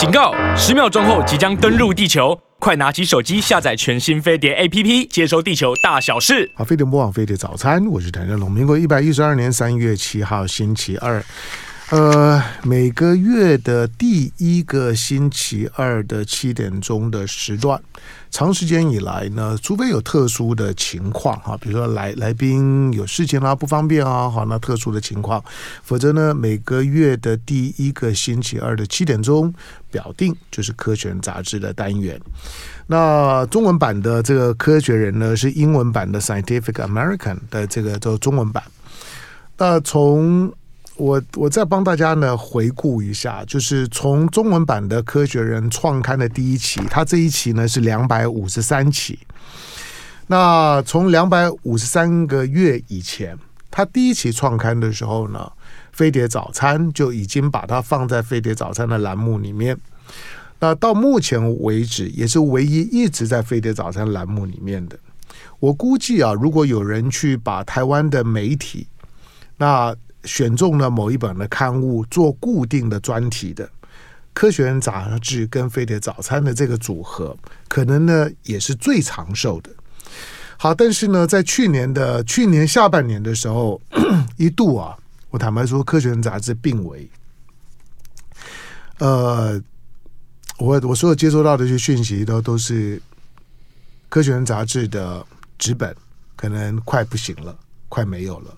警告！十秒钟后即将登陆地球，快拿起手机下载全新飞碟 APP，接收地球大小事。好，飞碟播网，飞碟早餐，我是谭振龙。民国一百一十二年三月七号，星期二。呃，每个月的第一个星期二的七点钟的时段，长时间以来呢，除非有特殊的情况哈，比如说来来宾有事情啊，不方便啊，好，那特殊的情况，否则呢，每个月的第一个星期二的七点钟，表定就是《科学》杂志的单元。那中文版的这个《科学人》呢，是英文版的《Scientific American》的这个叫中文版。那从我我再帮大家呢回顾一下，就是从中文版的《科学人》创刊的第一期，它这一期呢是两百五十三期。那从两百五十三个月以前，它第一期创刊的时候呢，《飞碟早餐》就已经把它放在《飞碟早餐》的栏目里面。那到目前为止，也是唯一一直在《飞碟早餐》栏目里面的。我估计啊，如果有人去把台湾的媒体，那选中了某一本的刊物做固定的专题的《科学人》杂志跟《飞碟早餐》的这个组合，可能呢也是最长寿的。好，但是呢，在去年的去年下半年的时候，一度啊，我坦白说，《科学人》杂志病危。呃，我我所有接收到的一些讯息都都是《科学人》杂志的纸本可能快不行了，快没有了。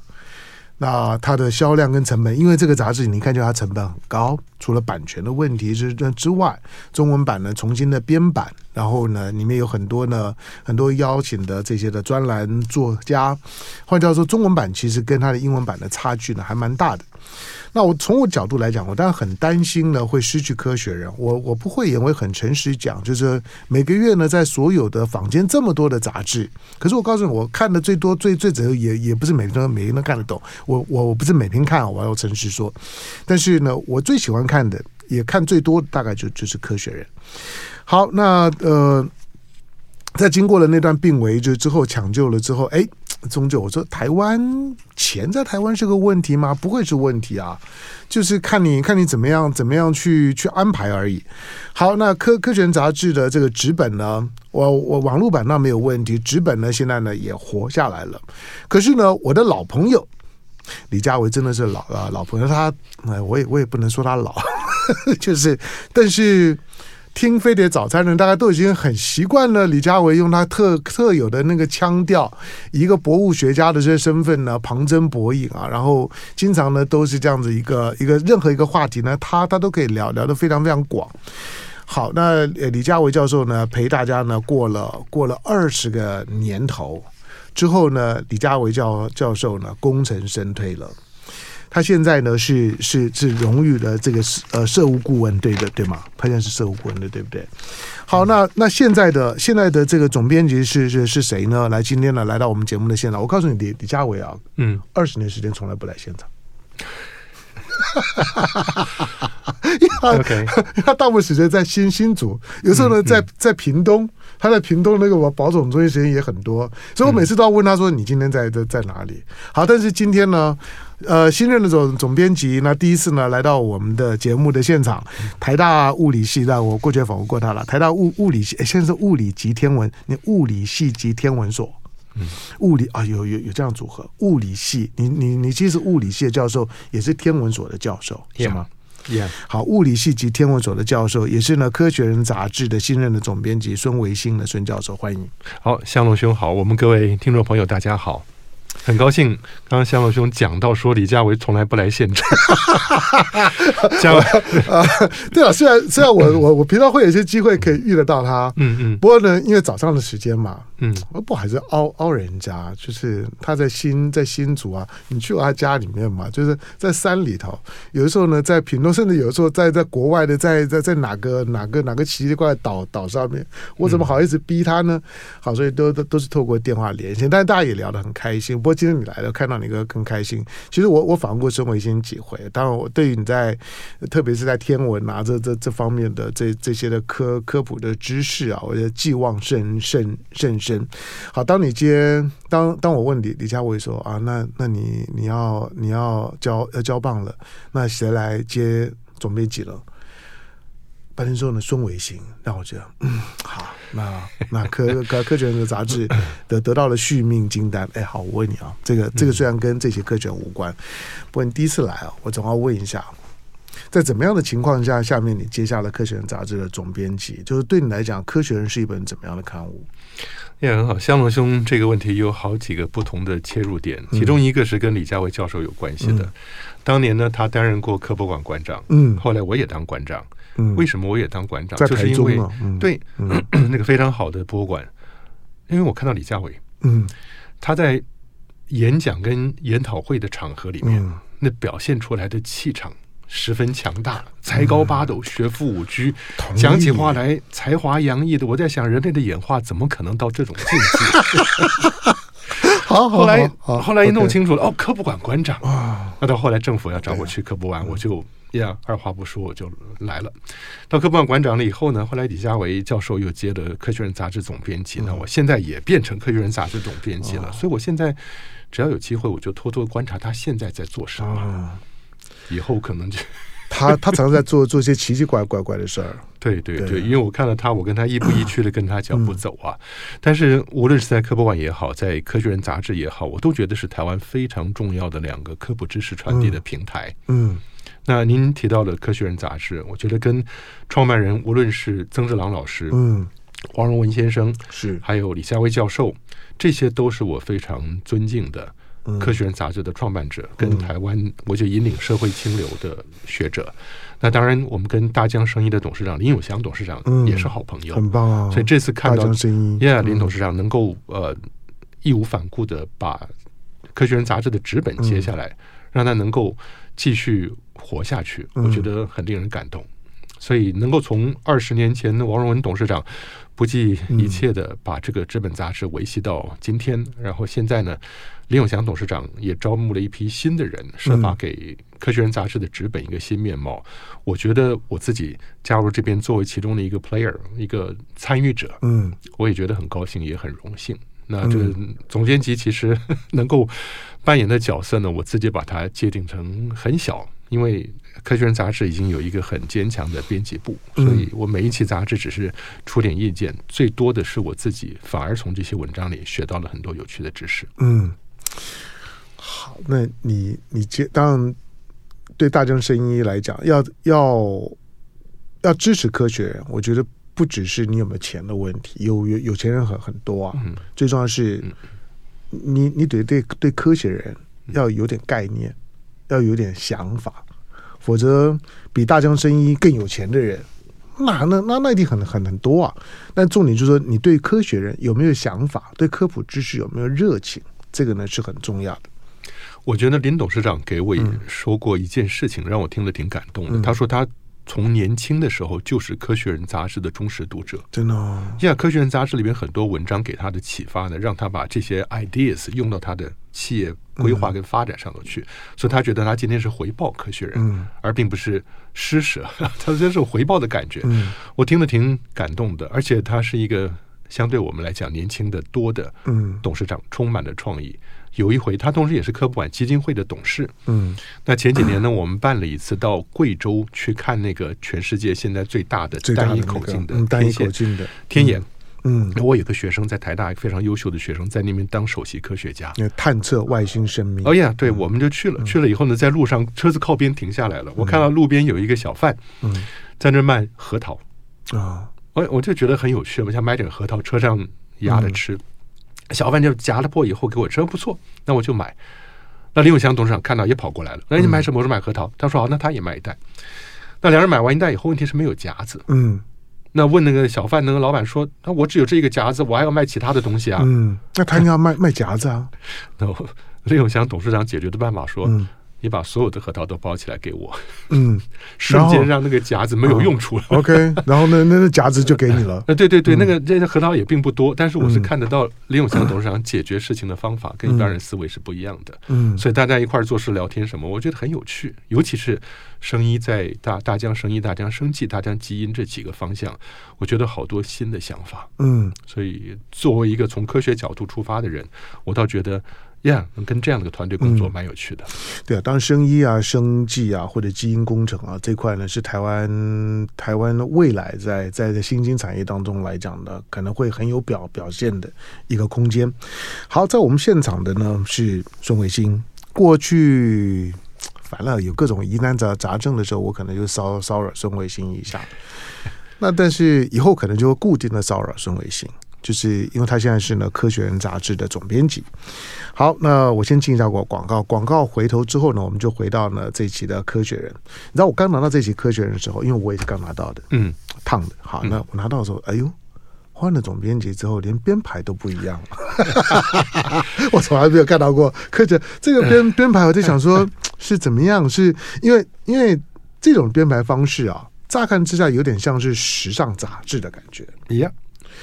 那它的销量跟成本，因为这个杂志你看，就它成本很高，除了版权的问题之之外，中文版呢重新的编版，然后呢里面有很多呢很多邀请的这些的专栏作家，换句话说，中文版其实跟它的英文版的差距呢还蛮大的。那我从我角度来讲，我当然很担心呢会失去科学人。我我不会也会很诚实讲，就是每个月呢，在所有的坊间这么多的杂志，可是我告诉你，我看的最多、最最主要也也不是每个每个人都看得懂。我我我不是每天看，我要诚实说。但是呢，我最喜欢看的，也看最多的，大概就就是科学人。好，那呃，在经过了那段病危就之后抢救了之后，哎。终究，我说台湾钱在台湾是个问题吗？不会是问题啊，就是看你看你怎么样怎么样去去安排而已。好，那科科学人杂志的这个纸本呢，我我网络版那没有问题，纸本呢现在呢也活下来了。可是呢，我的老朋友李佳维真的是老啊老朋友，他哎我也我也不能说他老，就是但是。听飞碟早餐呢，大家都已经很习惯了。李佳维用他特特有的那个腔调，一个博物学家的这些身份呢，旁征博引啊，然后经常呢都是这样子一个一个任何一个话题呢，他他都可以聊聊得非常非常广。好，那李佳维教授呢陪大家呢过了过了二十个年头之后呢，李家维教教授呢功成身退了。他现在呢是是是荣誉的这个呃社务顾问，对的对吗？他现在是社务顾问的，对不对？好，那那现在的现在的这个总编辑是是是谁呢？来，今天呢来到我们节目的现场，我告诉你，李李家维啊，嗯，二十年时间从来不来现场。因为他 OK，他大部分时间在新新竹，有时候呢、嗯、在在屏东，他在屏东那个保种中心时间也很多，所以我每次都要问他说：“你今天在在在哪里？”好，但是今天呢？呃，新任的总总编辑，那第一次呢来到我们的节目的现场，台大物理系的，我过去访问过他了。台大物物理系，现在是物理及天文，你物理系及天文所，嗯，物理啊，有有有这样组合，物理系，你你你既是物理系的教授，也是天文所的教授，是吗？Yeah. 好，物理系及天文所的教授，也是呢《科学人》杂志的新任的总编辑孙维新的孙教授，欢迎。好，向龙兄好，我们各位听众朋友大家好。很高兴，刚刚香龙兄讲到说李佳维从来不来现场。家维啊，对啊，虽然虽然我我我平常会有一些机会可以遇得到他，嗯嗯，不过呢，因为早上的时间嘛，嗯，我不好意思凹凹人家，就是他在新在新竹啊，你去过他家里面嘛，就是在山里头，有的时候呢在屏东，甚至有的时候在在国外的，在在在哪个哪个哪个奇奇怪怪岛岛上面，我怎么好意思逼他呢？好，所以都都都是透过电话连线，但是大家也聊得很开心。不今天你来了，看到你哥更开心。其实我我访问过孙维新几回，当然我对于你在，特别是在天文啊这这这方面的这这些的科科普的知识啊，我觉得寄望甚甚甚深。好，当你接当当我问李李佳伟说啊，那那你你要你要交要交棒了，那谁来接总编辑了？半天之后呢，孙伟行让我觉得，嗯，好，那那科 科科学人的杂志得得到了续命金丹。哎，好，我问你啊，这个这个虽然跟这些科学无关，不过你第一次来啊，我总要问一下，在怎么样的情况下，下面你接下了科学人杂志的总编辑，就是对你来讲，科学人是一本怎么样的刊物？也很好，香龙兄这个问题有好几个不同的切入点，其中一个是跟李家维教授有关系的。嗯、当年呢，他担任过科博馆馆长，嗯，后来我也当馆长，嗯，为什么我也当馆长？就是因为、嗯、对、嗯、那个非常好的博物馆，因为我看到李家维，嗯，他在演讲跟研讨会的场合里面，嗯、那表现出来的气场。十分强大，才高八斗，学富五车，嗯、讲起话来才华洋溢的。我在想，人类的演化怎么可能到这种境界？好，后来后来一弄清楚了、哦，科博馆馆长啊。那到后来政府要找我去科博馆，我就呀，二话不说我就来了。到科博馆馆长了以后呢，后来李佳维教授又接了《科学人》杂志总编辑，那我现在也变成《科学人》杂志总编辑了。所以我现在只要有机会，我就偷偷观察他现在在做什么。以后可能就他他常常在做做一些奇奇怪怪怪的事儿，对对对，因为我看到他，我跟他亦步亦趋的跟他脚步走啊。但是无论是在科博馆也好，在科学人杂志也好，我都觉得是台湾非常重要的两个科普知识传递的平台。嗯，那您提到了科学人杂志，我觉得跟创办人无论是曾志郎老师，嗯，黄荣文先生是，还有李佳薇教授，这些都是我非常尊敬的。科学人杂志的创办者，跟台湾我就引领社会清流的学者，嗯、那当然我们跟大江生意的董事长林永祥董事长也是好朋友，嗯、很棒啊！所以这次看到林董事长能够呃义无反顾的把科学人杂志的纸本接下来，嗯、让他能够继续活下去，我觉得很令人感动。所以能够从二十年前的王荣文董事长不计一切的把这个纸本杂志维系到今天，然后现在呢？林永祥董事长也招募了一批新的人，设法给《科学人》杂志的纸本一个新面貌。嗯、我觉得我自己加入这边作为其中的一个 player，一个参与者，嗯，我也觉得很高兴，也很荣幸。那这个总监级其实 能够扮演的角色呢，我自己把它界定成很小，因为《科学人》杂志已经有一个很坚强的编辑部，所以我每一期杂志只是出点意见，最多的是我自己反而从这些文章里学到了很多有趣的知识。嗯。好，那你你接当然对大江生医来讲，要要要支持科学，我觉得不只是你有没有钱的问题，有有有钱人很很多啊。嗯、最重要是，嗯、你你得对对科学人要有点概念，要有点想法，否则比大江生医更有钱的人，那那那那一定很很很多啊。但重点就是说，你对科学人有没有想法，对科普知识有没有热情，这个呢是很重要的。我觉得林董事长给我也说过一件事情，让我听了挺感动的。嗯、他说他从年轻的时候就是《科学人》杂志的忠实读者，真的、哦。呀，《科学人》杂志里面很多文章给他的启发呢，让他把这些 ideas 用到他的企业规划跟发展上头去。嗯、所以他觉得他今天是回报《科学人》，嗯、而并不是施舍。他这是回报的感觉，嗯、我听了挺感动的。而且他是一个相对我们来讲年轻的多的嗯董事长，嗯、充满了创意。有一回，他同时也是科普馆基金会的董事。嗯，那前几年呢，我们办了一次到贵州去看那个全世界现在最大的单一口径的单一口径的天眼。嗯，我有个学生在台大，非常优秀的学生在那边当首席科学家，探测外星生命。哦呀，对，我们就去了。去了以后呢，在路上车子靠边停下来了，我看到路边有一个小贩，嗯，在那卖核桃啊，我我就觉得很有趣，我想买点核桃，车上压着吃。小贩就夹了破以后给我吃不错，那我就买。那林永祥董事长看到也跑过来了，那你买什么？我说买核桃。他说好，那他也买一袋。那两人买完一袋以后，问题是没有夹子。嗯。那问那个小贩，那个老板说：“那我只有这一个夹子，我还要卖其他的东西啊。”嗯。那他应该要卖卖夹子啊。那林永祥董事长解决的办法说。嗯你把所有的核桃都包起来给我，嗯，瞬间让那个夹子没有用处了。嗯、OK，然后呢，那个夹子就给你了。呃，对对对，嗯、那个这个核桃也并不多，但是我是看得到林永祥董事长解决事情的方法跟一般人思维是不一样的。嗯，所以大家一块儿做事聊天什么，我觉得很有趣。尤其是生医在大大疆生医、大疆生技、大疆基因这几个方向，我觉得好多新的想法。嗯，所以作为一个从科学角度出发的人，我倒觉得。呀，yeah, 跟这样的团队工作嗯蛮有趣的。对啊，当然生医啊、生技啊或者基因工程啊这块呢，是台湾台湾未来在在在新兴产业当中来讲呢，可能会很有表表现的一个空间。好，在我们现场的呢是孙伟新，过去反正有各种疑难杂杂症的时候，我可能就骚骚扰孙维新一下。那但是以后可能就会固定的骚扰孙维新。就是因为他现在是呢《科学人》杂志的总编辑。好，那我先进一下广广告，广告回头之后呢，我们就回到呢这一期的《科学人》。你知道我刚拿到这期《科学人》的时候，因为我也是刚拿到的，嗯，烫的。好，那我拿到的时候，哎呦，换了总编辑之后，连编排都不一样了。我从来没有看到过科学这个编 编排，我在想说 是怎么样？是因为因为这种编排方式啊，乍看之下有点像是时尚杂志的感觉，一样。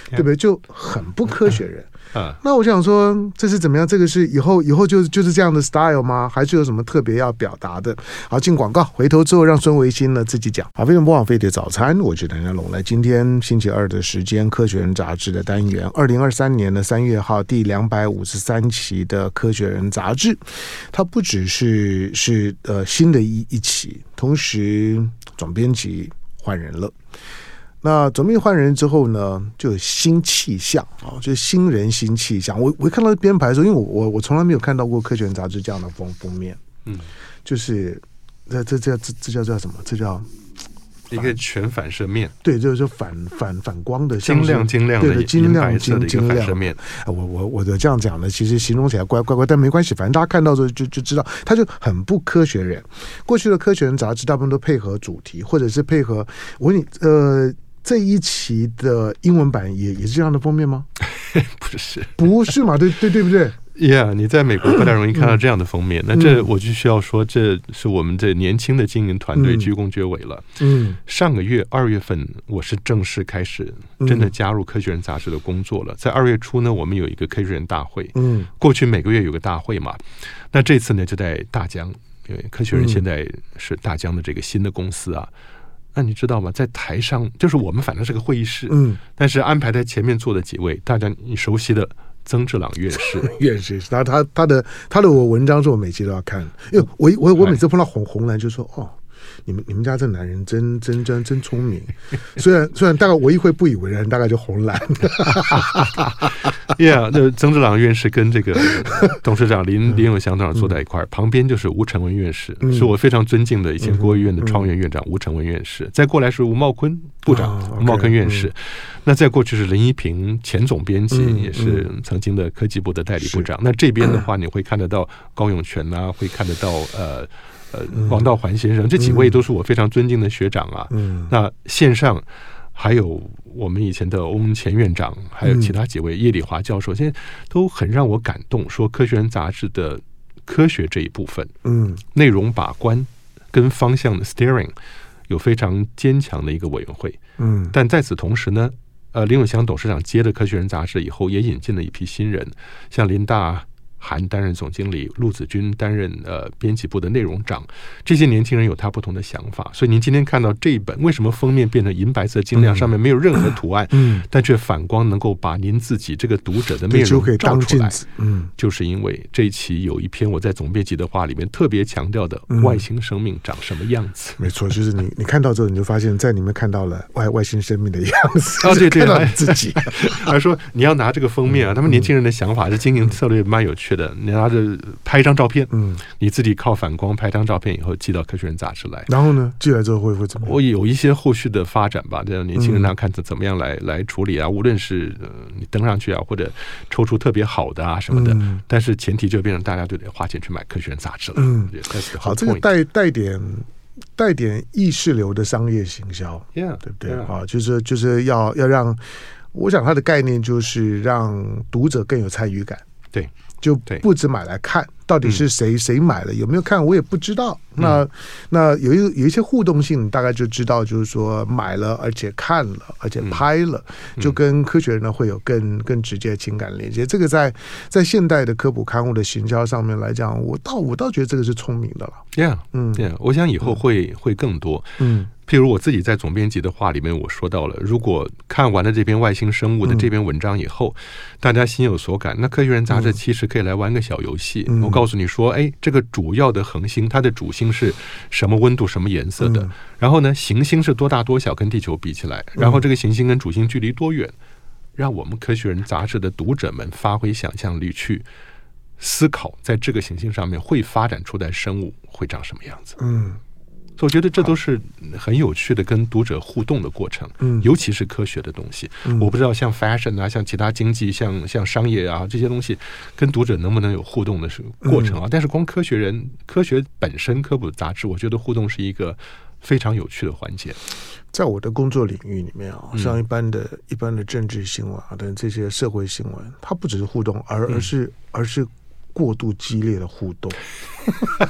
对不对？就很不科学人。啊，那我想说，这是怎么样？这个是以后以后就就是这样的 style 吗？还是有什么特别要表达的？好，进广告，回头之后让孙维新呢自己讲。好，非常不枉费的早餐，我是谭家龙。来，今天星期二的时间，《科学人》杂志的单元，二零二三年的三月号第两百五十三期的《科学人》杂志，它不只是是呃新的一一期，同时总编辑换人了。那总命换人之后呢，就有新气象啊，就是新人新气象。我我一看到编排的时候，因为我我我从来没有看到过《科学》杂志这样的封封面，嗯，就是这这这这这叫叫什么？这叫一个全反射面，对，就是反反反光的，晶亮晶亮的，对晶亮晶晶晶亮的反射面。我我我的这样讲呢，其实形容起来怪怪怪，但没关系，反正大家看到之后就就知道，他就很不科学人。过去的《科学人》杂志大部分都配合主题，或者是配合我问你呃。这一期的英文版也也是这样的封面吗？不是，不是嘛？对对对不对？Yeah，你在美国不太容易看到这样的封面。嗯、那这我就需要说，这是我们这年轻的经营团队鞠躬厥伟了。嗯，上个月二月份，我是正式开始真的加入《科学人》杂志的工作了。在二月初呢，我们有一个《科学人》大会。嗯，过去每个月有个大会嘛。那这次呢，就在大疆，因为《科学人》现在是大疆的这个新的公司啊。那你知道吗？在台上，就是我们反正是个会议室，嗯，但是安排在前面坐的几位，大家你熟悉的曾志朗院士，院士，他他他的他的我文章是我每期都要看，因为我我我每次碰到红红蓝就说哦。你们你们家这男人真真真真聪明，虽然虽然大概我一会不以为然，大概就红蓝。Yeah，那曾志朗院士跟这个 董事长林林永祥董事长坐在一块儿，旁边就是吴成文院士，是我非常尊敬的以前国务院的创院院长吴成文院士。再过来是吴茂坤部长，吴茂坤院士。那再过去是林一平前总编辑，也是曾经的科技部的代理部长。那这边的话，你会看得到高永泉啊，会看得到呃。呃，王道环先生，这几位都是我非常尊敬的学长啊。嗯，那线上还有我们以前的欧盟前院长，还有其他几位叶礼华教授，现在都很让我感动。说《科学人》杂志的科学这一部分，嗯，内容把关跟方向的 steering 有非常坚强的一个委员会。嗯，但在此同时呢，呃，林永祥董事长接了《科学人》杂志以后，也引进了一批新人，像林大。韩担任总经理，陆子君担任呃编辑部的内容长。这些年轻人有他不同的想法，所以您今天看到这一本，为什么封面变成银白色晶亮，上面没有任何图案，嗯，但却反光能够把您自己这个读者的面容照出来，嗯，就是因为这一期有一篇我在总编辑的话里面特别强调的外星生命长什么样子。没错，就是你 你看到之后，你就发现在里面看到了外外星生命的样子。啊，对 对，看到自己，还说你要拿这个封面啊，他们年轻人的想法，这经营策略蛮有趣。的，你拿着拍一张照片，嗯，你自己靠反光拍张照片以后寄到《科学人》杂志来，然后呢，寄来之后会会怎么样？我有一些后续的发展吧，这样年轻人他看怎怎么样来来处理啊？无论是呃你登上去啊，或者抽出特别好的啊什么的，但是前提就变成大家都得花钱去买《科学人》杂志了。嗯，好，这个带带点带点意识流的商业行销，Yeah，对不对？啊，就是就是要要让，我想它的概念就是让读者更有参与感。对。就不止买来看，到底是谁谁买了，有没有看我也不知道。那那有一有一些互动性，大概就知道，就是说买了而且看了，而且拍了，就跟科学人呢会有更更直接的情感连接。这个在在现代的科普刊物的行销上面来讲，我倒我倒觉得这个是聪明的了。Yeah，嗯，Yeah，我想以后会会更多，嗯。譬如我自己在总编辑的话里面，我说到了，如果看完了这篇外星生物的这篇文章以后，嗯、大家心有所感，那《科学人》杂志其实可以来玩个小游戏。嗯、我告诉你说，哎，这个主要的恒星，它的主星是什么温度、什么颜色的？嗯、然后呢，行星是多大多小，跟地球比起来，然后这个行星跟主星距离多远？让我们《科学人》杂志的读者们发挥想象力去思考，在这个行星上面会发展出来生物会长什么样子？嗯。我觉得这都是很有趣的跟读者互动的过程，嗯，尤其是科学的东西，嗯，我不知道像 fashion 啊，像其他经济，像像商业啊这些东西，跟读者能不能有互动的是过程啊？但是光科学人科学本身科普杂志，我觉得互动是一个非常有趣的环节。在我的工作领域里面啊，像一般的、一般的政治新闻啊等这些社会新闻，它不只是互动，而而是而是。过度激烈的互动，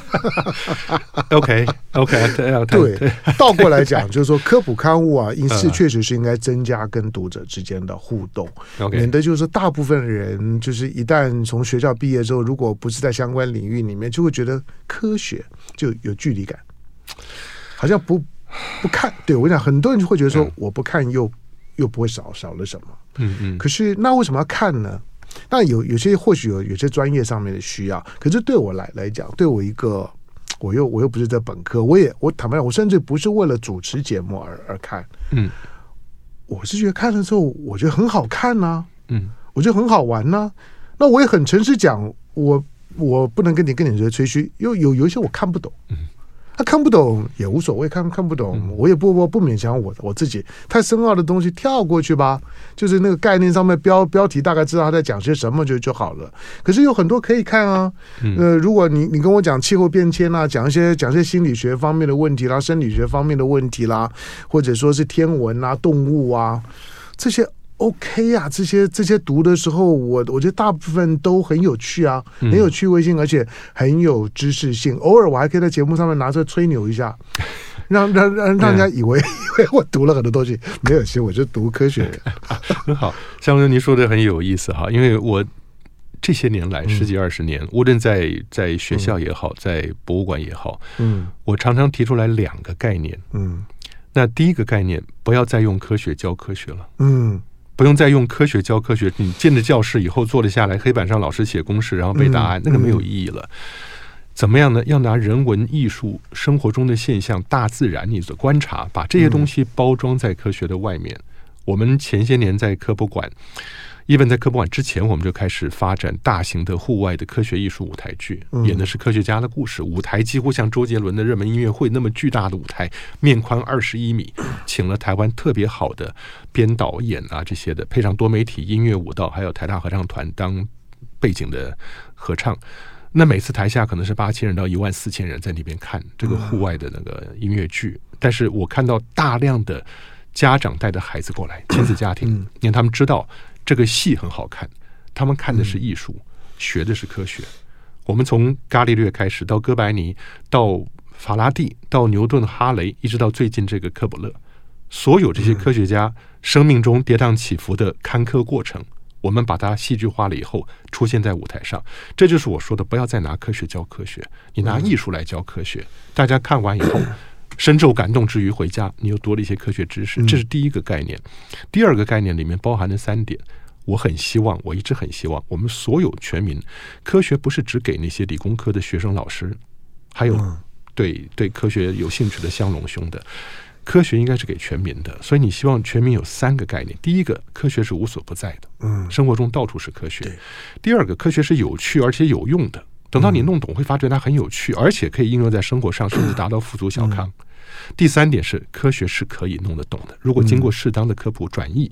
OK OK，对，倒过来讲，就是说科普刊物啊，应是确实是应该增加跟读者之间的互动，免得就是大部分人就是一旦从学校毕业之后，如果不是在相关领域里面，就会觉得科学就有距离感，好像不不看。对，我想很多人就会觉得说，我不看又又不会少少了什么，嗯嗯。可是那为什么要看呢？但有有些或许有有些专业上面的需要，可是对我来来讲，对我一个，我又我又不是在本科，我也我坦白讲，我甚至不是为了主持节目而而看，嗯，我是觉得看了之后，我觉得很好看呐、啊，嗯，我觉得很好玩呐、啊，那我也很诚实讲，我我不能跟你跟你这吹嘘，因为有有一些我看不懂，嗯。他看不懂也无所谓，看看不懂我也不不不勉强我我自己。太深奥的东西跳过去吧，就是那个概念上面标标题大概知道他在讲些什么就就好了。可是有很多可以看啊，呃，如果你你跟我讲气候变迁啊，讲一些讲一些心理学方面的问题啦，生理学方面的问题啦，或者说是天文啊、动物啊这些。OK 呀、啊，这些这些读的时候，我我觉得大部分都很有趣啊，很有趣味性，而且很有知识性。偶尔我还可以在节目上面拿出来吹牛一下，让让让让人家以为 以为我读了很多东西，没有，其实我就读科学。很好，像您说的很有意思哈，因为我这些年来十几二十年，无论在在学校也好，在博物馆也好，嗯，我常常提出来两个概念，嗯，那第一个概念，不要再用科学教科学了，嗯。不用再用科学教科学，你进了教室以后坐了下来，黑板上老师写公式，然后背答案，那个没有意义了。怎么样呢？要拿人文艺术、生活中的现象、大自然你的观察，把这些东西包装在科学的外面。我们前些年在科博馆。Even 在科博馆之前，我们就开始发展大型的户外的科学艺术舞台剧，演的是科学家的故事。舞台几乎像周杰伦的热门音乐会那么巨大的舞台，面宽二十一米，请了台湾特别好的编导演啊这些的，配上多媒体音乐舞蹈，还有台大合唱团当背景的合唱。那每次台下可能是八千人到一万四千人在那边看这个户外的那个音乐剧，但是我看到大量的家长带着孩子过来，亲子家庭，因为他们知道。这个戏很好看，他们看的是艺术，嗯、学的是科学。我们从伽利略开始，到哥白尼，到法拉第，到牛顿、哈雷，一直到最近这个科普勒，所有这些科学家生命中跌宕起伏的坎坷过程，我们把它戏剧化了以后，出现在舞台上。这就是我说的，不要再拿科学教科学，你拿艺术来教科学。大家看完以后，深受感动之余回家，你又多了一些科学知识。这是第一个概念。第二个概念里面包含了三点。我很希望，我一直很希望，我们所有全民，科学不是只给那些理工科的学生老师，还有对对科学有兴趣的乡隆兄的，科学应该是给全民的。所以你希望全民有三个概念：第一个，科学是无所不在的，嗯，生活中到处是科学；第二个，科学是有趣而且有用的，等到你弄懂，会发觉它很有趣，而且可以应用在生活上，甚至达到富足小康。第三点是，科学是可以弄得懂的，如果经过适当的科普转译，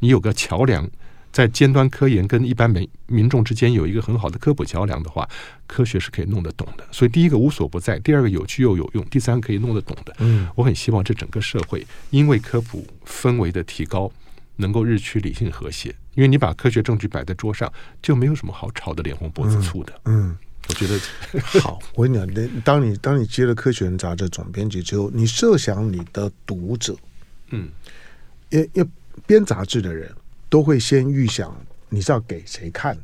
你有个桥梁。在尖端科研跟一般民民众之间有一个很好的科普桥梁的话，科学是可以弄得懂的。所以第一个无所不在，第二个有趣又有用，第三个可以弄得懂的。嗯，我很希望这整个社会因为科普氛围的提高，能够日趋理性和谐。因为你把科学证据摆在桌上，就没有什么好吵得脸红脖子粗的。嗯，嗯，我觉得好。我跟你讲，当你当你接了《科学人》杂志总编辑之后，你设想你的读者，嗯。因因编杂志的人都会先预想你是要给谁看。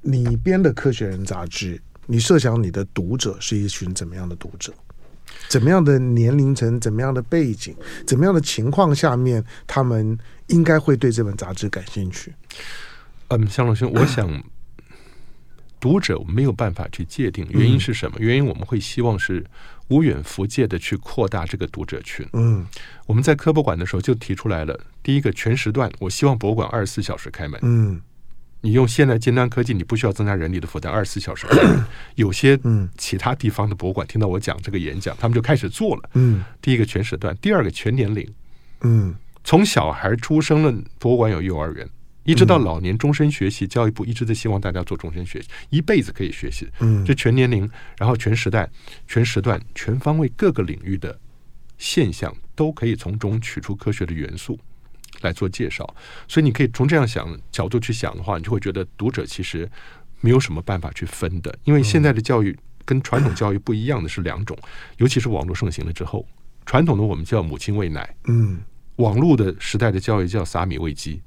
你编的《科学人》杂志，你设想你的读者是一群怎么样的读者？怎么样的年龄层？怎么样的背景？怎么样的情况下面，他们应该会对这本杂志感兴趣？嗯，向老兄，我想读者没有办法去界定原因是什么？原因我们会希望是无远弗届的去扩大这个读者群。嗯，我们在科博馆的时候就提出来了，第一个全时段，我希望博物馆二十四小时开门。嗯。你用现代尖端科技，你不需要增加人力的负担，二十四小时。有些其他地方的博物馆听到我讲这个演讲，他们就开始做了。嗯，第一个全时段，第二个全年龄。嗯，从小孩出生了，博物馆有幼儿园，一直到老年终身学习，教育部一直在希望大家做终身学习，一辈子可以学习。嗯，这全年龄，然后全时代、全时段、全方位各个领域的现象，都可以从中取出科学的元素。来做介绍，所以你可以从这样想角度去想的话，你就会觉得读者其实没有什么办法去分的，因为现在的教育跟传统教育不一样的是两种，尤其是网络盛行了之后，传统的我们叫母亲喂奶，嗯，网络的时代的教育叫撒米喂鸡，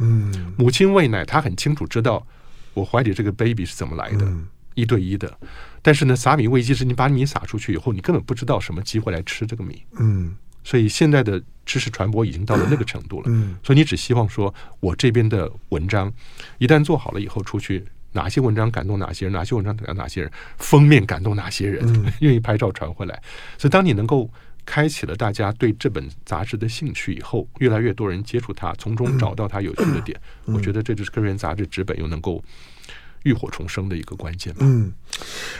嗯，母亲喂奶，她很清楚知道我怀里这个 baby 是怎么来的，一对一的，但是呢，撒米喂鸡是你把米撒出去以后，你根本不知道什么鸡会来吃这个米，嗯。所以现在的知识传播已经到了那个程度了，所以你只希望说，我这边的文章一旦做好了以后，出去哪些文章感动哪些人，哪些文章感动哪些人，封面感动哪些人，愿意拍照传回来。所以当你能够开启了大家对这本杂志的兴趣以后，越来越多人接触它，从中找到它有趣的点，我觉得这就是《科学人》杂志纸本又能够。浴火重生的一个关键。嗯，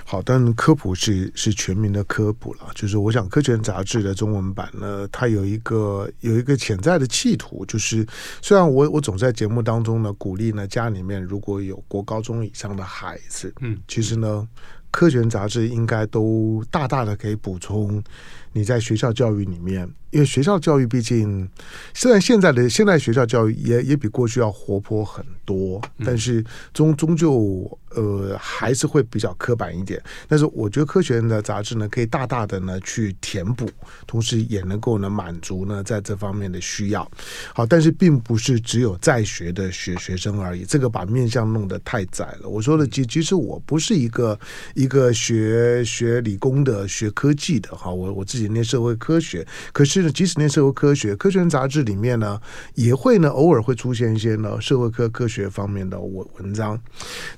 好，但科普是是全民的科普了。就是我想，《科学人》杂志的中文版呢，它有一个有一个潜在的企图，就是虽然我我总在节目当中呢鼓励呢家里面如果有国高中以上的孩子，嗯，其实呢，《科学人》杂志应该都大大的可以补充你在学校教育里面。因为学校教育毕竟，虽然现在的现在学校教育也也比过去要活泼很多，但是终终究呃还是会比较刻板一点。但是我觉得科学人的杂志呢，可以大大的呢去填补，同时也能够呢满足呢在这方面的需要。好，但是并不是只有在学的学学生而已，这个把面向弄得太窄了。我说的其其实我不是一个一个学学理工的、学科技的哈，我我自己念社会科学，可是呢。即使念社会科学，科学人杂志里面呢，也会呢偶尔会出现一些呢社会科科学方面的文文章。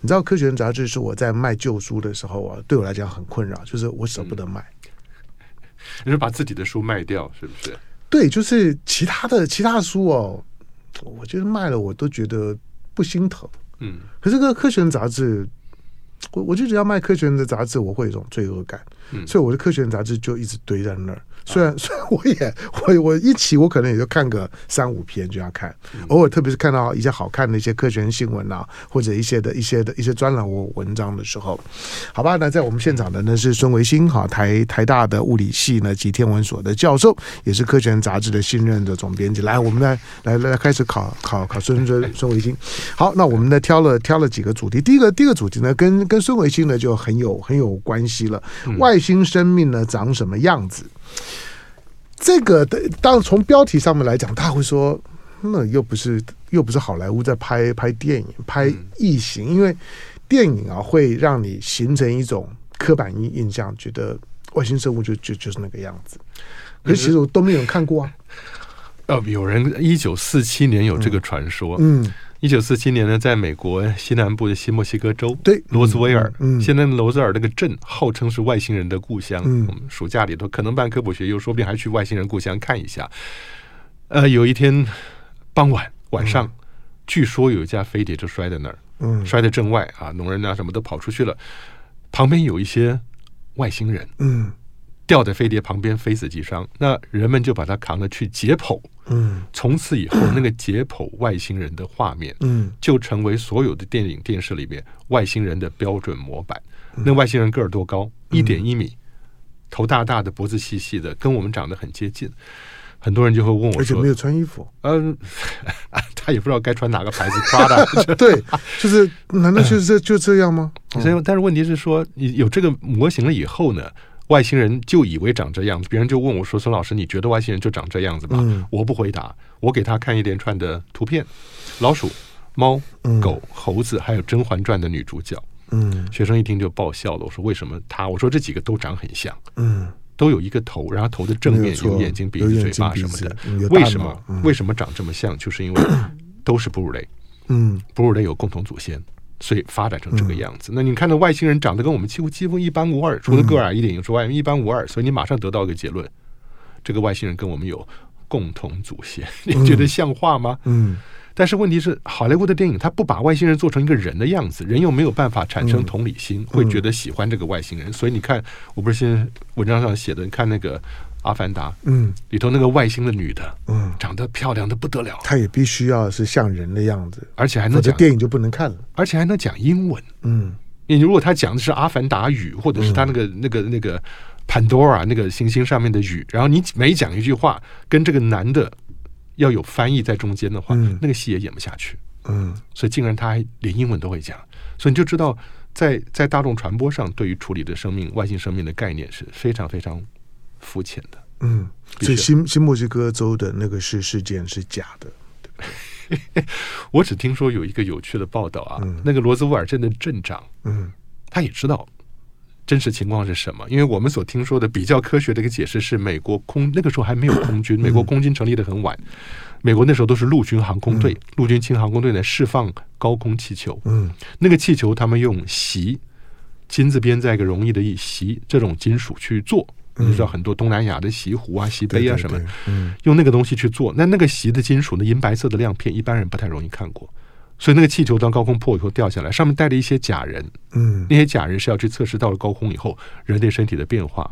你知道，科学人杂志是我在卖旧书的时候啊，对我来讲很困扰，就是我舍不得卖。你是把自己的书卖掉，是不是？对，就是其他的其他的书哦，我觉得卖了我都觉得不心疼。嗯，可是这个科学人杂志，我我就觉得要卖科学人的杂志，我会有一种罪恶感。嗯，所以我的科学人杂志就一直堆在那儿。虽然虽然我也 我我一起我可能也就看个三五篇就要看，偶尔特别是看到一些好看的一些科学新闻啊，或者一些的一些的一些专栏文文章的时候，好吧，那在我们现场的呢是孙维新哈，台台大的物理系呢及天文所的教授，也是科学人杂志的新任的总编辑。来，我们来来来开始考考考孙孙孙维新。好，那我们呢挑了挑了几个主题，第一个第一个主题呢跟跟孙维新呢就很有很有关系了，外星生命呢长什么样子？这个的，当然从标题上面来讲，他会说，那又不是又不是好莱坞在拍拍电影、拍异形，因为电影啊会让你形成一种刻板印印象，觉得外星生物就就就是那个样子。可是其实我都没有看过啊。呃，有人一九四七年有这个传说，嗯。嗯一九四七年呢，在美国西南部的新墨西哥州，对罗斯威尔，嗯，现在罗斯威尔那个镇号称是外星人的故乡。嗯，我们暑假里头可能办科普学，又说不定还去外星人故乡看一下。呃，有一天傍晚晚上，嗯，据说有一架飞碟就摔在那儿，嗯，摔在镇外啊，农人啊什么都跑出去了，旁边有一些外星人，嗯。掉在飞碟旁边，非死即伤。那人们就把它扛了去解剖。嗯，从此以后，那个解剖外星人的画面，嗯，就成为所有的电影电视里面外星人的标准模板。那外星人个儿多高？一点一米，头大大的，脖子细细的，跟我们长得很接近。很多人就会问我说，而且没有穿衣服。嗯，他也不知道该穿哪个牌子。对，就是，难道就是就这样吗？所以，但是问题是说，你有这个模型了以后呢？外星人就以为长这样子，别人就问我说：“孙老师，你觉得外星人就长这样子吗？”嗯、我不回答，我给他看一连串的图片：老鼠、猫、狗、猴子，还有《甄嬛传》的女主角。嗯，学生一听就爆笑了。我说：“为什么他？”我说：“这几个都长很像。”嗯，都有一个头，然后头的正面有眼睛、鼻子、嘴巴什么的。为什么？嗯、为什么长这么像？就是因为都是哺乳类。嗯，哺乳类有共同祖先。所以发展成这个样子。那你看到外星人长得跟我们几乎几乎一般无二，除了个儿矮一点之外，一般无二。所以你马上得到一个结论：这个外星人跟我们有共同祖先。你觉得像话吗？嗯。但是问题是，好莱坞的电影它不把外星人做成一个人的样子，人又没有办法产生同理心，会觉得喜欢这个外星人。所以你看，我不是现在文章上写的，你看那个。阿凡达，嗯，里头那个外星的女的，嗯，长得漂亮的不得了，她也必须要是像人的样子，而且还能讲电影就不能看了，而且还能讲英文，嗯，你如果他讲的是阿凡达语，或者是他那个、嗯、那个那个潘多拉那个行星上面的语，然后你每讲一句话跟这个男的要有翻译在中间的话，嗯、那个戏也演不下去，嗯，所以竟然他还连英文都会讲，所以你就知道在在大众传播上对于处理的生命外星生命的概念是非常非常肤浅的。嗯，所以新新墨西哥州的那个事事件是假的。我只听说有一个有趣的报道啊，嗯、那个罗斯威尔镇的镇长，嗯，他也知道真实情况是什么，因为我们所听说的比较科学的一个解释是，美国空那个时候还没有空军，美国空军成立的很晚，美国那时候都是陆军航空队，陆军轻航空队呢释放高空气球，嗯，那个气球他们用锡金字边在一个容易的一锡这种金属去做。你知道很多东南亚的锡壶啊、锡杯啊什么，嗯，用那个东西去做。那那个席的金属呢，银白色的亮片，一般人不太容易看过。所以那个气球当高空破以后掉下来，上面带着一些假人，嗯，那些假人是要去测试到了高空以后人类身体的变化，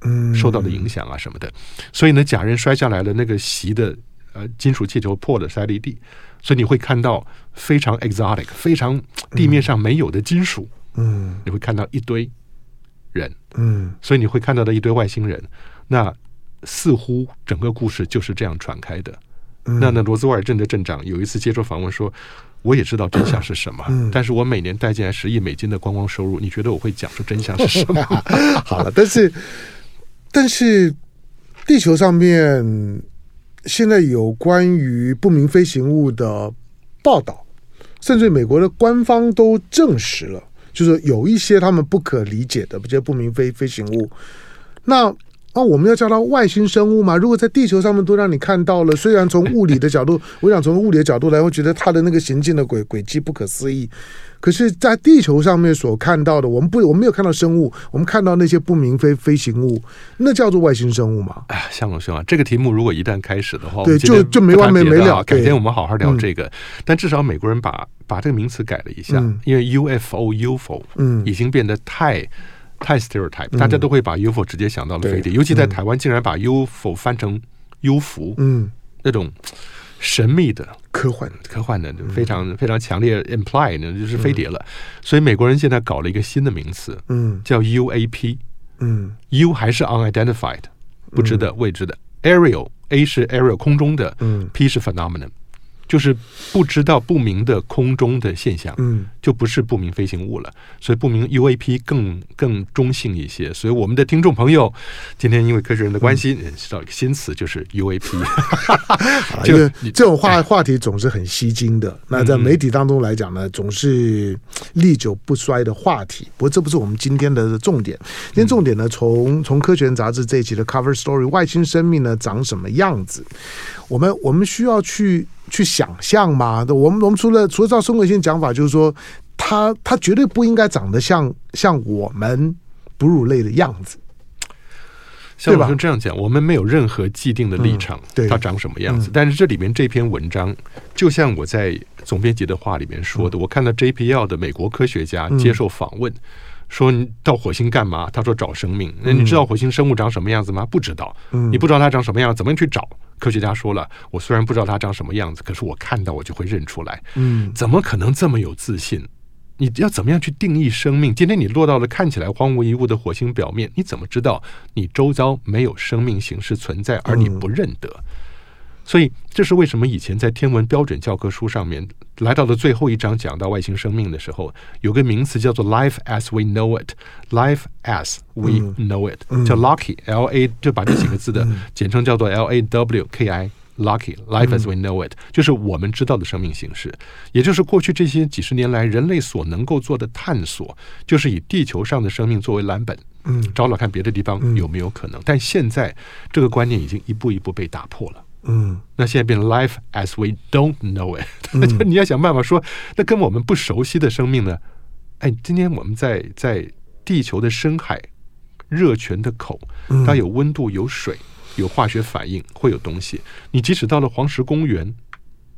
嗯，受到的影响啊什么的。所以呢，假人摔下来了，那个席的呃金属气球破了，摔了一地。所以你会看到非常 exotic、非常地面上没有的金属，嗯，你会看到一堆。人，嗯，所以你会看到的一堆外星人，那似乎整个故事就是这样传开的。嗯、那那罗斯威尔镇的镇长有一次接受访问说：“我也知道真相是什么，嗯、但是我每年带进来十亿美金的观光收入，你觉得我会讲出真相是什么？” 好了，但是但是地球上面现在有关于不明飞行物的报道，甚至美国的官方都证实了。就是有一些他们不可理解的这些不明飞飞行物，那那我们要叫它外星生物吗？如果在地球上面都让你看到了，虽然从物理的角度，我想从物理的角度来，会觉得它的那个行进的轨轨迹不可思议。可是，在地球上面所看到的，我们不，我们没有看到生物，我们看到那些不明飞飞行物，那叫做外星生物吗？哎，相公兄啊，这个题目如果一旦开始的话，对，就就没完没没了。改天我们好好聊这个。但至少美国人把把这个名词改了一下，因为 UFO UFO 嗯已经变得太太 stereotype，大家都会把 UFO 直接想到了飞碟，尤其在台湾竟然把 UFO 翻成幽浮，嗯，那种。神秘的科幻，科幻的非常非常强烈，imply 呢就是飞碟了。所以美国人现在搞了一个新的名词，嗯，叫 UAP，嗯，U 还是 unidentified，不知的未知的，aerial，A 是 aerial 空中的，嗯，P 是 phenomenon。就是不知道不明的空中的现象，嗯，就不是不明飞行物了。所以不明 UAP 更更中性一些。所以我们的听众朋友，今天因为科学人的关系，知道一个新词就是 UAP。就这种话话题总是很吸睛的。那在媒体当中来讲呢，总是历久不衰的话题。不过这不是我们今天的重点。今天重点呢，从从科学人杂志这一期的 Cover Story，外星生命呢长什么样子？我们我们需要去。去想象吗？我们我们除了除了照孙维新讲法，就是说他他绝对不应该长得像像我们哺乳类的样子。像我们这样讲，我们没有任何既定的立场，对他长什么样子。但是这里面这篇文章，就像我在总编辑的话里面说的，我看到 JPL 的美国科学家接受访问，说你到火星干嘛？他说找生命。那你知道火星生物长什么样子吗？不知道。你不知道它长什么样，怎么去找？科学家说了，我虽然不知道它长什么样子，可是我看到我就会认出来。嗯，怎么可能这么有自信？你要怎么样去定义生命？今天你落到了看起来荒无一物的火星表面，你怎么知道你周遭没有生命形式存在，而你不认得？所以这是为什么以前在天文标准教科书上面，来到了最后一章讲到外星生命的时候，有个名词叫做 “life as we know it”，“life as we know it”，叫 Lucky，L A 就把这几个字的简称叫做 L A W K I。Lucky life as we know it，就是我们知道的生命形式，也就是过去这些几十年来人类所能够做的探索，就是以地球上的生命作为蓝本，嗯，找找看别的地方有没有可能。但现在这个观念已经一步一步被打破了，嗯，那现在变成 life as we don't know it，那 就你要想办法说，那跟我们不熟悉的生命呢？哎，今天我们在在地球的深海热泉的口，它有温度，有水。有化学反应，会有东西。你即使到了黄石公园，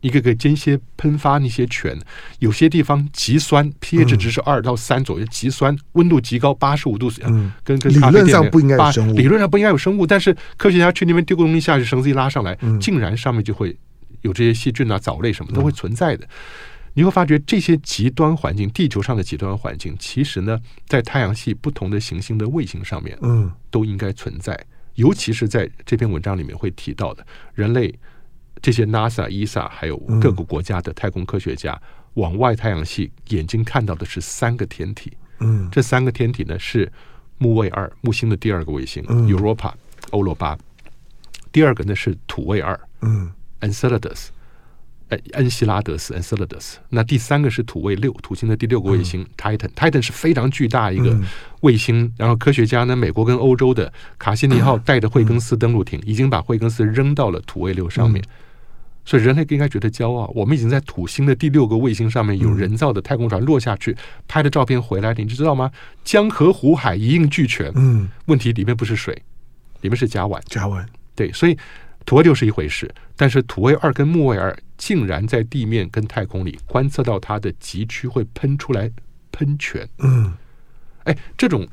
一个个间歇喷发那些泉，有些地方极酸，pH 值是二到三左右，极酸，温度极高，八十五度，嗯，跟跟理论上不应该有生物，理论上不应该有生物，但是科学家去那边丢个东西下去，绳子一拉上来，竟然上面就会有这些细菌啊、藻类什么都会存在的。你会发觉这些极端环境，地球上的极端环境，其实呢，在太阳系不同的行星的卫星上面，嗯，都应该存在。尤其是在这篇文章里面会提到的，人类这些 NASA、ESA 还有各个国家的太空科学家往外太阳系眼睛看到的是三个天体。嗯，这三个天体呢是木卫二，木星的第二个卫星，Europa 欧罗巴。第二个呢是土卫二，嗯，Enceladus。哎，恩西拉德斯 （Enceladus），那第三个是土卫六，土星的第六个卫星 Titan。Titan 是非常巨大一个卫星。然后科学家呢，美国跟欧洲的卡西尼号带着惠更斯登陆艇，已经把惠更斯扔到了土卫六上面。所以人类应该觉得骄傲，我们已经在土星的第六个卫星上面有人造的太空船落下去拍的照片回来，你知道吗？江河湖海一应俱全。嗯，问题里面不是水，里面是甲烷。甲烷。对，所以。土卫六是一回事，但是土卫二跟木卫二竟然在地面跟太空里观测到它的极区会喷出来喷泉。嗯，哎，这种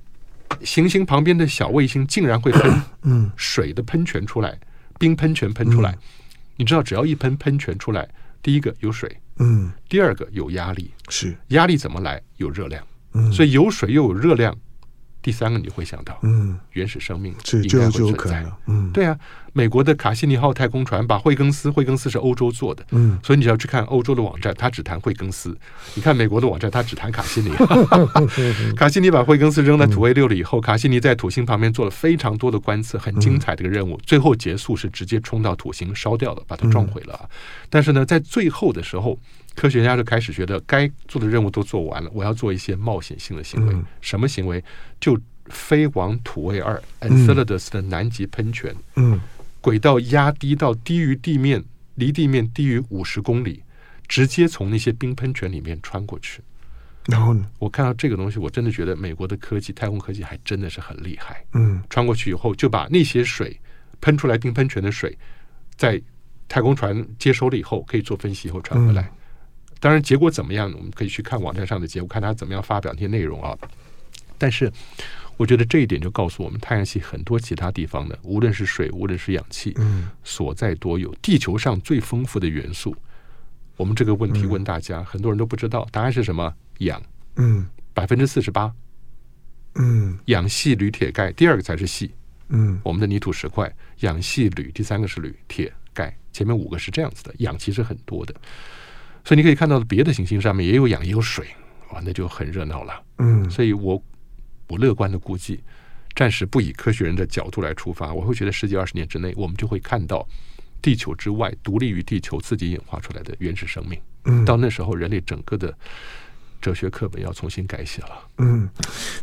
行星旁边的小卫星竟然会喷嗯水的喷泉出来，冰喷泉喷出来。你知道，只要一喷喷泉出来，第一个有水，嗯，第二个有压力，是压力怎么来？有热量，嗯，所以有水又有热量。第三个你会想到，嗯，原始生命应该会存在，嗯，对啊，美国的卡西尼号太空船把惠更斯，惠更斯是欧洲做的，嗯，所以你只要去看欧洲的网站，它只谈惠更斯；你看美国的网站，它只谈卡西尼。卡西尼把惠更斯扔在土卫六了以后，卡西尼在土星旁边做了非常多的观测，很精彩的一个任务。最后结束是直接冲到土星烧掉了，把它撞毁了。但是呢，在最后的时候，科学家就开始觉得该做的任务都做完了，我要做一些冒险性的行为。什么行为？就飞往土卫二 Enceladus 的南极喷泉，嗯，轨道压低到低于地面，离地面低于五十公里，直接从那些冰喷泉里面穿过去。然后呢，我看到这个东西，我真的觉得美国的科技，太空科技还真的是很厉害。嗯，穿过去以后，就把那些水喷出来冰喷泉的水，在太空船接收了以后，可以做分析以后传回来。当然，结果怎么样，我们可以去看网站上的结果，看他怎么样发表那些内容啊。但是，我觉得这一点就告诉我们，太阳系很多其他地方的，无论是水，无论是氧气，嗯，所在多有。地球上最丰富的元素，我们这个问题问大家，很多人都不知道，答案是什么？氧，嗯，百分之四十八，嗯，氧、系、铝、铁、钙，第二个才是系，嗯，我们的泥土石块，氧、系、铝，第三个是铝、铁、钙，前面五个是这样子的，氧其实很多的，所以你可以看到别的行星上面也有氧，也有水。哇，那就很热闹了。嗯，所以我我乐观的估计，暂时不以科学人的角度来出发，我会觉得十几二十年之内，我们就会看到地球之外独立于地球自己演化出来的原始生命。嗯，到那时候，人类整个的。哲学课本要重新改写了。嗯，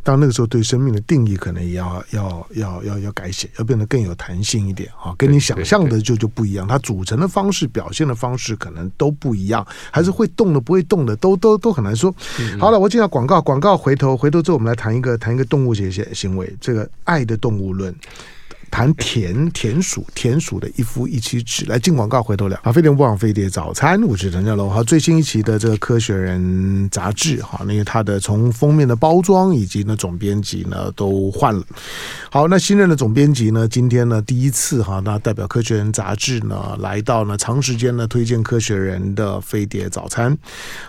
到那个时候，对生命的定义可能也要要要要要改写，要变得更有弹性一点啊，跟你想象的就就不一样。它组成的方式、表现的方式可能都不一样，还是会动的、不会动的，都都都很难说。好了，我进到广告，广告回头回头之后，我们来谈一个谈一个动物学行为，这个爱的动物论。谈田田鼠田鼠的一夫一妻制，来进广告回头聊。好，飞碟不枉飞碟早餐，我是陈家龙。好，最新一期的这个《科学人》杂志，哈，那个它的从封面的包装以及呢总编辑呢都换了。好，那新任的总编辑呢，今天呢第一次哈，那代表《科学人》杂志呢来到呢长时间呢推荐《科学人》的飞碟早餐。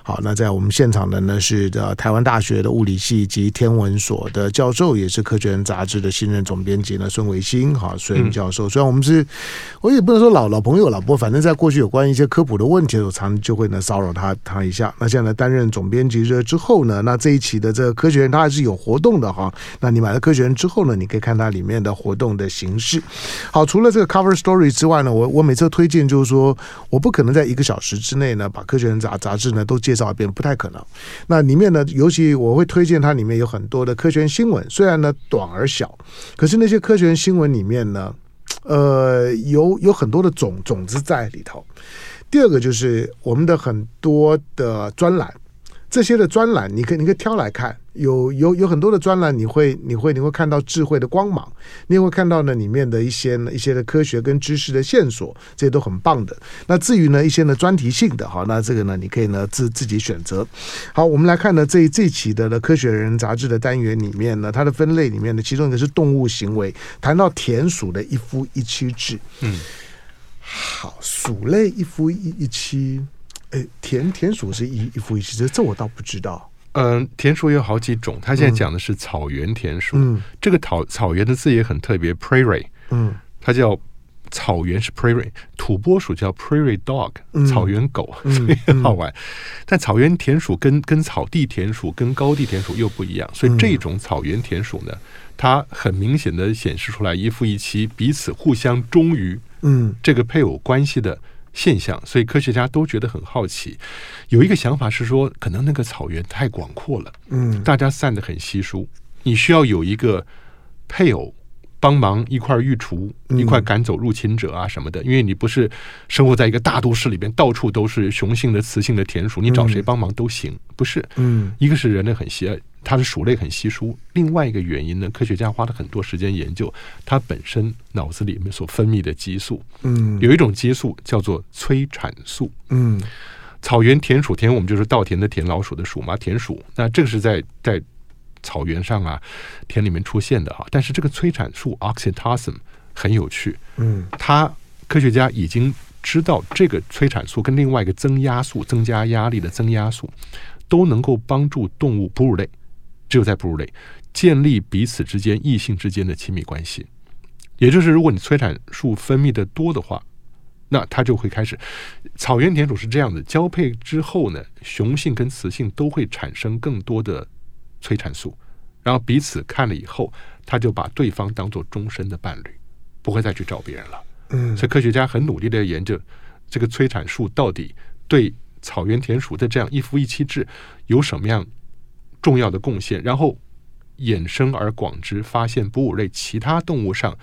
好，那在我们现场的呢是的台湾大学的物理系及天文所的教授，也是《科学人》杂志的新任总编辑呢孙维新。鑫哈水恩教授。虽然我们是，我也不能说老老朋友了，不过反正在过去有关一些科普的问题的时候，常就会呢骚扰他他一下。那现在担任总编辑之后呢，那这一期的这个科学人他还是有活动的哈。那你买了科学人之后呢，你可以看它里面的活动的形式。好，除了这个 cover story 之外呢，我我每次推荐就是说，我不可能在一个小时之内呢把科学人杂杂志呢都介绍一遍，不太可能。那里面呢，尤其我会推荐它里面有很多的科学新闻，虽然呢短而小，可是那些科学新闻里里面呢，呃，有有很多的种种子在里头。第二个就是我们的很多的专栏。这些的专栏，你可以你可以挑来看，有有有很多的专栏，你会你会你会看到智慧的光芒，你也会看到呢里面的一些一些的科学跟知识的线索，这些都很棒的。那至于呢一些呢专题性的，好，那这个呢你可以呢自自己选择。好，我们来看呢这这期的呢《科学人》杂志的单元里面呢，它的分类里面呢，其中一个是动物行为，谈到田鼠的一夫一妻制。嗯，好，鼠类一夫一一妻。哎，田田鼠是一一夫一妻制，这我倒不知道。嗯，田鼠有好几种，他现在讲的是草原田鼠。嗯，这个草草原的字也很特别，prairie。嗯，它叫草原是 prairie，土拨鼠叫 prairie dog，草原狗，所以 很好玩。但草原田鼠跟跟草地田鼠跟高地田鼠又不一样，所以这种草原田鼠呢，它很明显的显示出来一夫一妻，彼此互相忠于嗯这个配偶关系的。现象，所以科学家都觉得很好奇。有一个想法是说，可能那个草原太广阔了，嗯，大家散得很稀疏，你需要有一个配偶帮忙一块儿御厨，一块赶走入侵者啊什么的。因为你不是生活在一个大都市里边，到处都是雄性的、雌性的田鼠，你找谁帮忙都行，不是？嗯，一个是人类很邪恶。它的鼠类很稀疏，另外一个原因呢，科学家花了很多时间研究它本身脑子里面所分泌的激素。嗯，有一种激素叫做催产素。嗯，草原田鼠，田我们就是稻田的田，老鼠的鼠嘛，田鼠。那这个是在在草原上啊，田里面出现的啊。但是这个催产素 oxytocin 很有趣。嗯，它科学家已经知道这个催产素跟另外一个增压素，增加压力的增压素，都能够帮助动物哺乳类。只有在哺乳类建立彼此之间异性之间的亲密关系，也就是如果你催产素分泌的多的话，那它就会开始。草原田鼠是这样的，交配之后呢，雄性跟雌性都会产生更多的催产素，然后彼此看了以后，他就把对方当做终身的伴侣，不会再去找别人了。嗯，所以科学家很努力的研究这个催产素到底对草原田鼠的这样一夫一妻制有什么样重要的贡献，然后衍生而广之，发现哺乳类其他动物上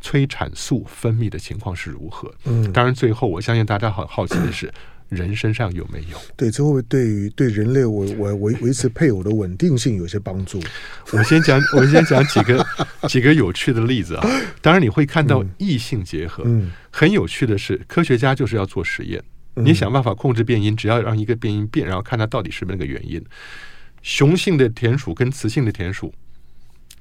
催产素分泌的情况是如何。嗯，当然，最后我相信大家很好奇的是，人身上有没有？对，这会不会对于对人类我我维维持配偶的稳定性有些帮助？我先讲，我先讲几个几个有趣的例子啊。当然，你会看到异性结合。嗯，很有趣的是，科学家就是要做实验，你想办法控制变音，只要让一个变音变，然后看它到底是不是那个原因。雄性的田鼠跟雌性的田鼠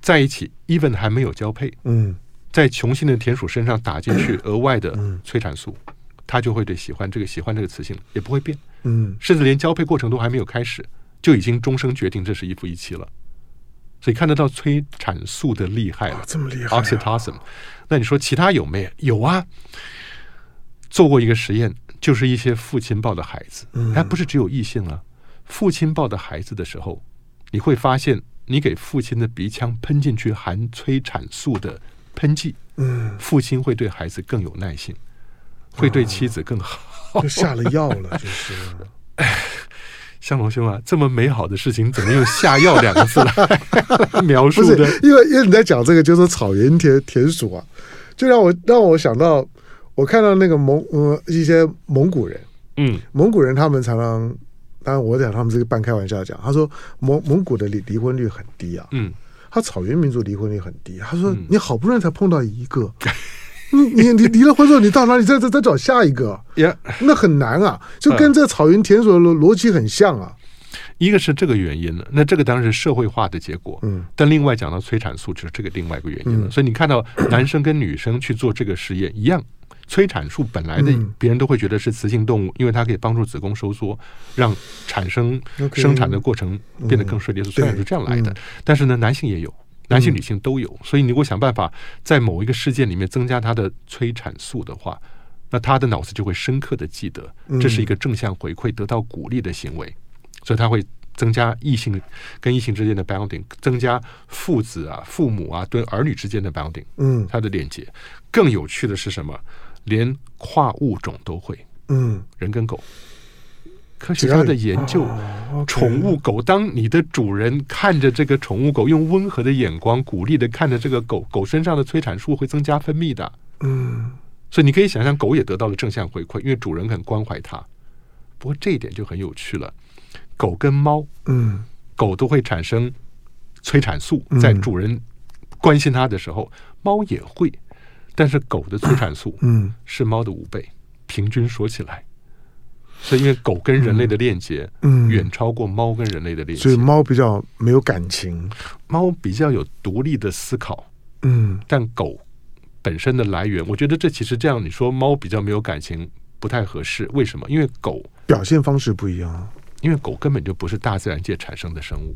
在一起，even 还没有交配，嗯，在雄性的田鼠身上打进去 额外的催产素，它就会对喜欢这个喜欢这个雌性也不会变，嗯，甚至连交配过程都还没有开始，就已经终生决定这是一夫一妻了。所以看得到催产素的厉害了，这么厉害，oxytocin。那你说其他有没有？有啊，做过一个实验，就是一些父亲抱的孩子，还不是只有异性啊。父亲抱的孩子的时候，你会发现，你给父亲的鼻腔喷进去含催产素的喷剂，嗯，父亲会对孩子更有耐心，会对妻子更好，就下了药了，就是。哎，香龙兄啊，这么美好的事情，怎么用下药两个字来 描述的？因为因为你在讲这个，就是草原田田鼠啊，就让我让我想到，我看到那个蒙呃一些蒙古人，嗯，蒙古人他们常常。当然，我讲他们这个半开玩笑讲，他说蒙蒙古的离离婚率很低啊，嗯，他草原民族离婚率很低。他说你好不容易才碰到一个，你你你离了婚之后，你到哪里再再再找下一个？呀，那很难啊，就跟这草原田鼠的逻辑很像啊。一个是这个原因呢，那这个当然是社会化的结果，嗯，但另外讲到催产素，就是这个另外一个原因了。所以你看到男生跟女生去做这个实验一样。催产素本来的别人都会觉得是雌性动物，因为它可以帮助子宫收缩，让产生生产的过程变得更顺利，是催产素这样来的。但是呢，男性也有，男性、女性都有。所以，你如果想办法在某一个事件里面增加他的催产素的话，那他的脑子就会深刻的记得，这是一个正向回馈、得到鼓励的行为，所以他会增加异性跟异性之间的 bonding，增加父子啊、父母啊对儿女之间的 bonding，嗯，他的链接。更有趣的是什么？连跨物种都会，嗯，人跟狗。科学家的研究，宠物狗，当你的主人看着这个宠物狗，用温和的眼光鼓励的看着这个狗狗身上的催产素会增加分泌的，嗯，所以你可以想象，狗也得到了正向回馈，因为主人很关怀它。不过这一点就很有趣了，狗跟猫，嗯，狗都会产生催产素，在主人关心它的时候，猫也会，但是狗的催产素，嗯，是猫的五倍，平均说起来。所以，因为狗跟人类的链接，嗯，远超过猫跟人类的链接，所以猫比较没有感情，猫比较有独立的思考，嗯，但狗本身的来源，我觉得这其实这样，你说猫比较没有感情不太合适。为什么？因为狗表现方式不一样，因为狗根本就不是大自然界产生的生物，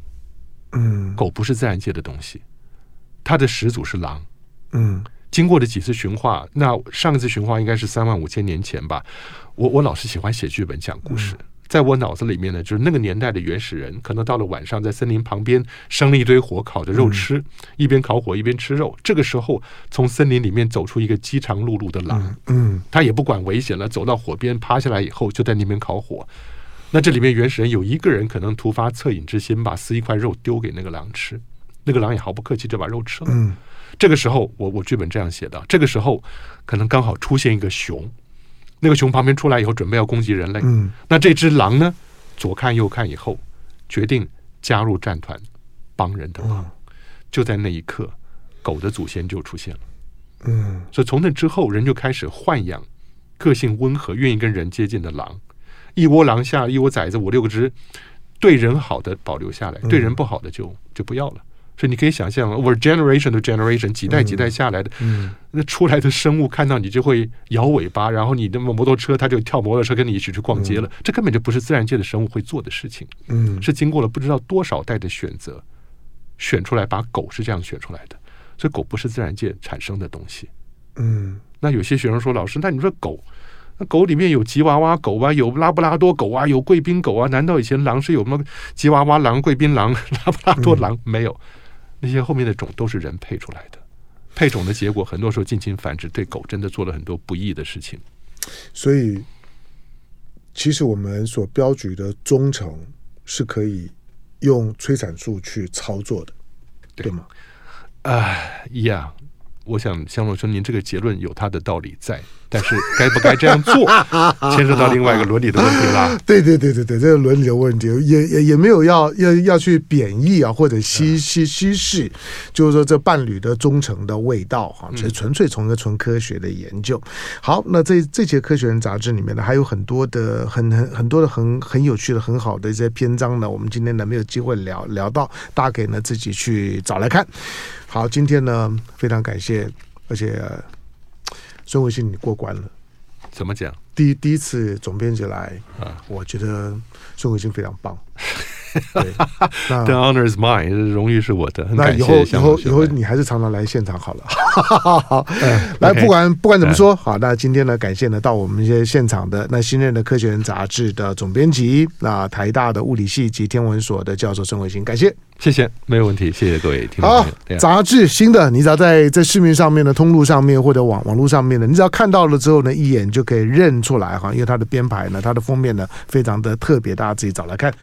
嗯，狗不是自然界的东西，它的始祖是狼，嗯。经过了几次驯化，那上一次驯化应该是三万五千年前吧。我我老是喜欢写剧本讲故事，在我脑子里面呢，就是那个年代的原始人，可能到了晚上在森林旁边生了一堆火，烤着肉吃，一边烤火一边吃肉。这个时候，从森林里面走出一个饥肠辘辘的狼，嗯，他也不管危险了，走到火边趴下来以后，就在那边烤火。那这里面原始人有一个人可能突发恻隐之心，把撕一块肉丢给那个狼吃，那个狼也毫不客气就把肉吃了。嗯。这个时候，我我剧本这样写的。这个时候，可能刚好出现一个熊，那个熊旁边出来以后，准备要攻击人类。嗯，那这只狼呢，左看右看以后，决定加入战团，帮人的忙。就在那一刻，狗的祖先就出现了。嗯，所以从那之后，人就开始豢养个性温和、愿意跟人接近的狼。一窝狼下，一窝崽子五六个只，对人好的保留下来，对人不好的就就不要了。所以你可以想象，over generation to generation，几代几代下来的，嗯，那出来的生物看到你就会摇尾巴，然后你的摩托车它就跳摩托车跟你一起去逛街了。这根本就不是自然界的生物会做的事情，嗯，是经过了不知道多少代的选择，选出来把狗是这样选出来的。所以狗不是自然界产生的东西，嗯。那有些学生说，老师，那你说狗，那狗里面有吉娃娃狗啊，有拉布拉多狗啊，有贵宾狗啊？难道以前狼是有什么吉娃娃狼、贵宾狼、拉布拉多狼？没有。那些后面的种都是人配出来的，配种的结果很多时候近亲繁殖，对狗真的做了很多不义的事情。所以，其实我们所标举的忠诚是可以用催产素去操作的，对，对吗？啊，一样。我想，香龙兄，您这个结论有它的道理在。但是该不该这样做，牵涉到另外一个伦理的问题了。对对对对对，这个伦理的问题也也也没有要要要去贬义啊，或者稀稀稀释，就是说这伴侣的忠诚的味道哈，这纯粹从一个纯科学的研究。好，那这这节科学人杂志里面呢，还有很多的很很很多的很很有趣的很好的一些篇章呢，我们今天呢没有机会聊聊到，大家可以呢自己去找来看。好，今天呢非常感谢，而且。孙维新，你过关了？怎么讲？第一第一次总编辑来啊，我觉得孙维新非常棒。对，The honor is mine，荣誉是我的。那以后以后以后你还是常常来现场好了。好，来，不管不管怎么说，好，那今天呢，感谢呢到我们一些现场的那新任的科学人杂志的总编辑，那台大的物理系及天文所的教授孙伟新，感谢。谢谢，没有问题。谢谢各位听众。好，杂志新的，你只要在在市面上面的通路上面或者网网络上面的，你只要看到了之后呢，一眼就可以认出来哈，因为它的编排呢，它的封面呢，非常的特别，大家自己找来看。